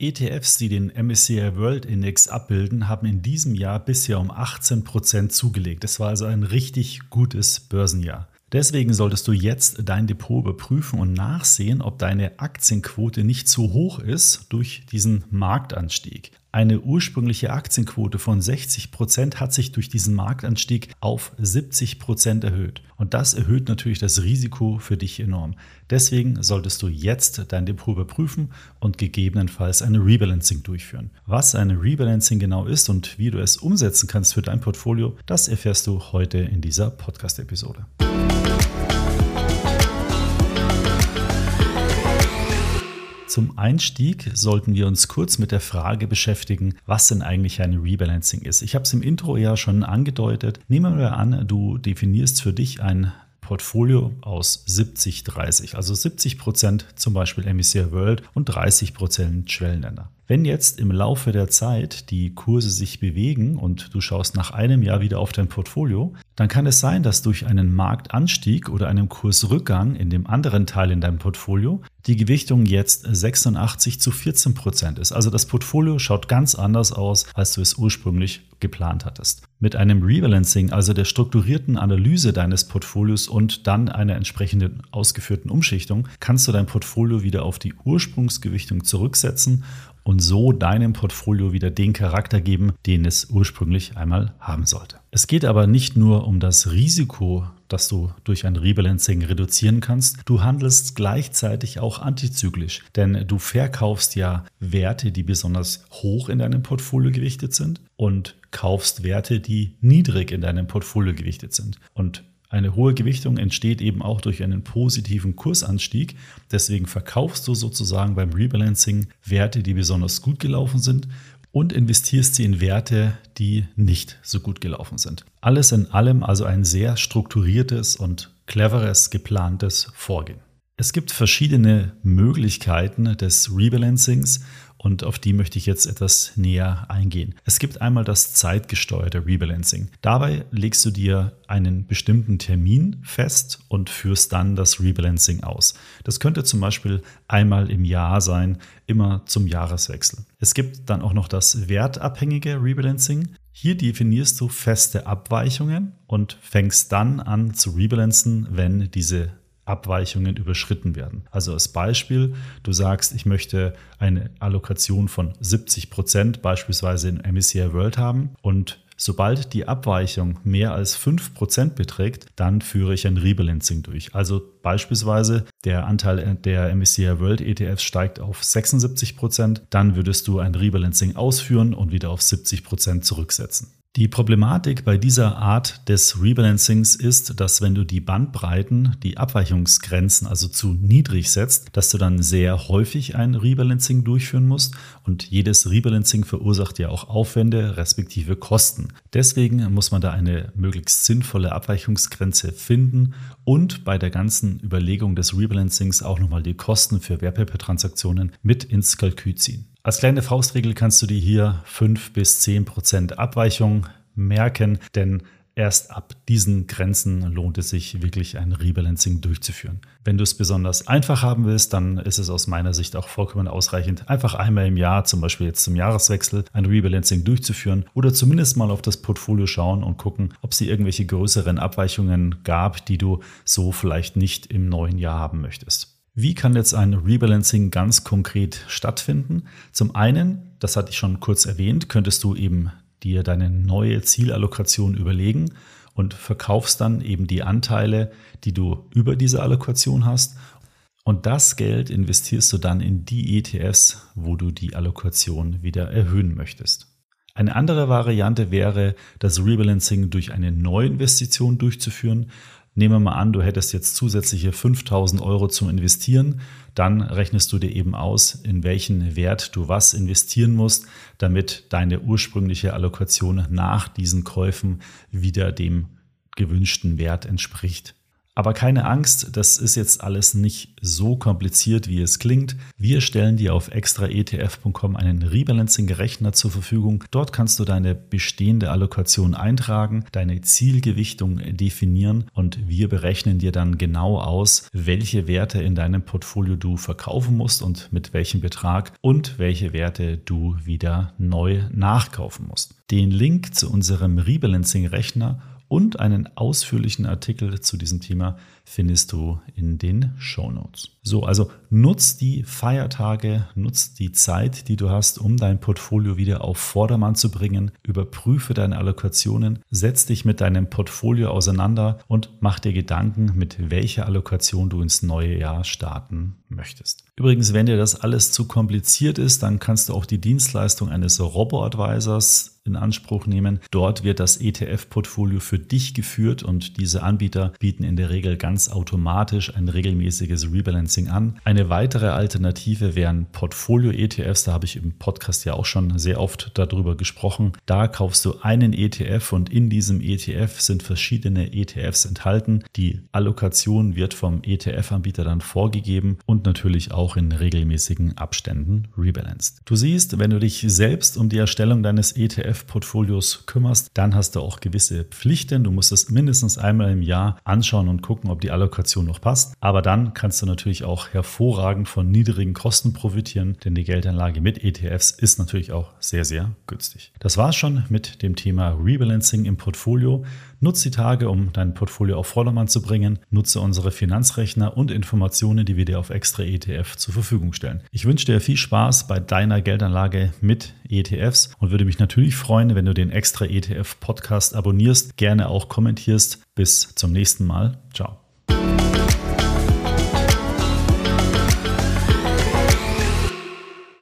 ETFs, die den MSCI World Index abbilden, haben in diesem Jahr bisher um 18 Prozent zugelegt. Es war also ein richtig gutes Börsenjahr. Deswegen solltest du jetzt dein Depot überprüfen und nachsehen, ob deine Aktienquote nicht zu hoch ist durch diesen Marktanstieg. Eine ursprüngliche Aktienquote von 60 Prozent hat sich durch diesen Marktanstieg auf 70 Prozent erhöht. Und das erhöht natürlich das Risiko für dich enorm. Deswegen solltest du jetzt dein Depot überprüfen und gegebenenfalls eine Rebalancing durchführen. Was eine Rebalancing genau ist und wie du es umsetzen kannst für dein Portfolio, das erfährst du heute in dieser Podcast-Episode. Zum Einstieg sollten wir uns kurz mit der Frage beschäftigen, was denn eigentlich ein Rebalancing ist. Ich habe es im Intro ja schon angedeutet. Nehmen wir an, du definierst für dich ein Portfolio aus 70-30, also 70 Prozent zum Beispiel MSCI World und 30 Prozent Schwellenländer. Wenn jetzt im Laufe der Zeit die Kurse sich bewegen und du schaust nach einem Jahr wieder auf dein Portfolio, dann kann es sein, dass durch einen Marktanstieg oder einen Kursrückgang in dem anderen Teil in deinem Portfolio die Gewichtung jetzt 86 zu 14 Prozent ist. Also das Portfolio schaut ganz anders aus, als du es ursprünglich geplant hattest. Mit einem Rebalancing, also der strukturierten Analyse deines Portfolios und dann einer entsprechenden ausgeführten Umschichtung, kannst du dein Portfolio wieder auf die Ursprungsgewichtung zurücksetzen und so deinem Portfolio wieder den Charakter geben, den es ursprünglich einmal haben sollte. Es geht aber nicht nur um das Risiko, das du durch ein Rebalancing reduzieren kannst. Du handelst gleichzeitig auch antizyklisch, denn du verkaufst ja Werte, die besonders hoch in deinem Portfolio gewichtet sind und kaufst Werte, die niedrig in deinem Portfolio gewichtet sind. Und eine hohe Gewichtung entsteht eben auch durch einen positiven Kursanstieg. Deswegen verkaufst du sozusagen beim Rebalancing Werte, die besonders gut gelaufen sind und investierst sie in Werte, die nicht so gut gelaufen sind. Alles in allem also ein sehr strukturiertes und cleveres, geplantes Vorgehen. Es gibt verschiedene Möglichkeiten des Rebalancings und auf die möchte ich jetzt etwas näher eingehen. Es gibt einmal das zeitgesteuerte Rebalancing. Dabei legst du dir einen bestimmten Termin fest und führst dann das Rebalancing aus. Das könnte zum Beispiel einmal im Jahr sein, immer zum Jahreswechsel. Es gibt dann auch noch das wertabhängige Rebalancing. Hier definierst du feste Abweichungen und fängst dann an zu rebalancen, wenn diese Abweichungen überschritten werden. Also als Beispiel, du sagst, ich möchte eine Allokation von 70 Prozent beispielsweise in MSCI World haben und Sobald die Abweichung mehr als 5% beträgt, dann führe ich ein Rebalancing durch. Also beispielsweise der Anteil der MSCI World ETFs steigt auf 76%, dann würdest du ein Rebalancing ausführen und wieder auf 70% zurücksetzen. Die Problematik bei dieser Art des Rebalancings ist, dass wenn du die Bandbreiten, die Abweichungsgrenzen also zu niedrig setzt, dass du dann sehr häufig ein Rebalancing durchführen musst und jedes Rebalancing verursacht ja auch Aufwände respektive Kosten. Deswegen muss man da eine möglichst sinnvolle Abweichungsgrenze finden und bei der ganzen Überlegung des Rebalancings auch nochmal die Kosten für Wertpapiertransaktionen mit ins Kalkül ziehen. Als kleine Faustregel kannst du dir hier 5 bis 10 Prozent Abweichung merken, denn erst ab diesen Grenzen lohnt es sich wirklich ein Rebalancing durchzuführen. Wenn du es besonders einfach haben willst, dann ist es aus meiner Sicht auch vollkommen ausreichend, einfach einmal im Jahr, zum Beispiel jetzt zum Jahreswechsel, ein Rebalancing durchzuführen oder zumindest mal auf das Portfolio schauen und gucken, ob es irgendwelche größeren Abweichungen gab, die du so vielleicht nicht im neuen Jahr haben möchtest. Wie kann jetzt ein Rebalancing ganz konkret stattfinden? Zum einen, das hatte ich schon kurz erwähnt, könntest du eben dir deine neue Zielallokation überlegen und verkaufst dann eben die Anteile, die du über diese Allokation hast. Und das Geld investierst du dann in die ETFs, wo du die Allokation wieder erhöhen möchtest. Eine andere Variante wäre, das Rebalancing durch eine Neuinvestition durchzuführen. Nehmen wir mal an, du hättest jetzt zusätzliche 5000 Euro zum Investieren. Dann rechnest du dir eben aus, in welchen Wert du was investieren musst, damit deine ursprüngliche Allokation nach diesen Käufen wieder dem gewünschten Wert entspricht. Aber keine Angst, das ist jetzt alles nicht so kompliziert, wie es klingt. Wir stellen dir auf extraetf.com einen Rebalancing-Rechner zur Verfügung. Dort kannst du deine bestehende Allokation eintragen, deine Zielgewichtung definieren und wir berechnen dir dann genau aus, welche Werte in deinem Portfolio du verkaufen musst und mit welchem Betrag und welche Werte du wieder neu nachkaufen musst. Den Link zu unserem Rebalancing-Rechner und einen ausführlichen Artikel zu diesem Thema findest du in den Show Notes. So, also nutz die Feiertage, nutz die Zeit, die du hast, um dein Portfolio wieder auf Vordermann zu bringen. Überprüfe deine Allokationen, setz dich mit deinem Portfolio auseinander und mach dir Gedanken, mit welcher Allokation du ins neue Jahr starten möchtest. Übrigens, wenn dir das alles zu kompliziert ist, dann kannst du auch die Dienstleistung eines Robo-Advisors in Anspruch nehmen. Dort wird das ETF-Portfolio für dich geführt und diese Anbieter bieten in der Regel ganz automatisch ein regelmäßiges Rebalancing an. Eine weitere Alternative wären Portfolio-ETFs. Da habe ich im Podcast ja auch schon sehr oft darüber gesprochen. Da kaufst du einen ETF und in diesem ETF sind verschiedene ETFs enthalten. Die Allokation wird vom ETF-Anbieter dann vorgegeben und natürlich auch in regelmäßigen Abständen rebalanced. Du siehst, wenn du dich selbst um die Erstellung deines ETF-Portfolios kümmerst, dann hast du auch gewisse Pflichten. Du musst es mindestens einmal im Jahr anschauen und gucken, ob die Allokation noch passt. Aber dann kannst du natürlich auch hervorragend von niedrigen Kosten profitieren, denn die Geldanlage mit ETFs ist natürlich auch sehr, sehr günstig. Das war's schon mit dem Thema Rebalancing im Portfolio. Nutze die Tage, um dein Portfolio auf Vordermann zu bringen. Nutze unsere Finanzrechner und Informationen, die wir dir auf extra ETF zur Verfügung stellen. Ich wünsche dir viel Spaß bei deiner Geldanlage mit ETFs und würde mich natürlich freuen, wenn du den extra ETF Podcast abonnierst, gerne auch kommentierst. Bis zum nächsten Mal. Ciao.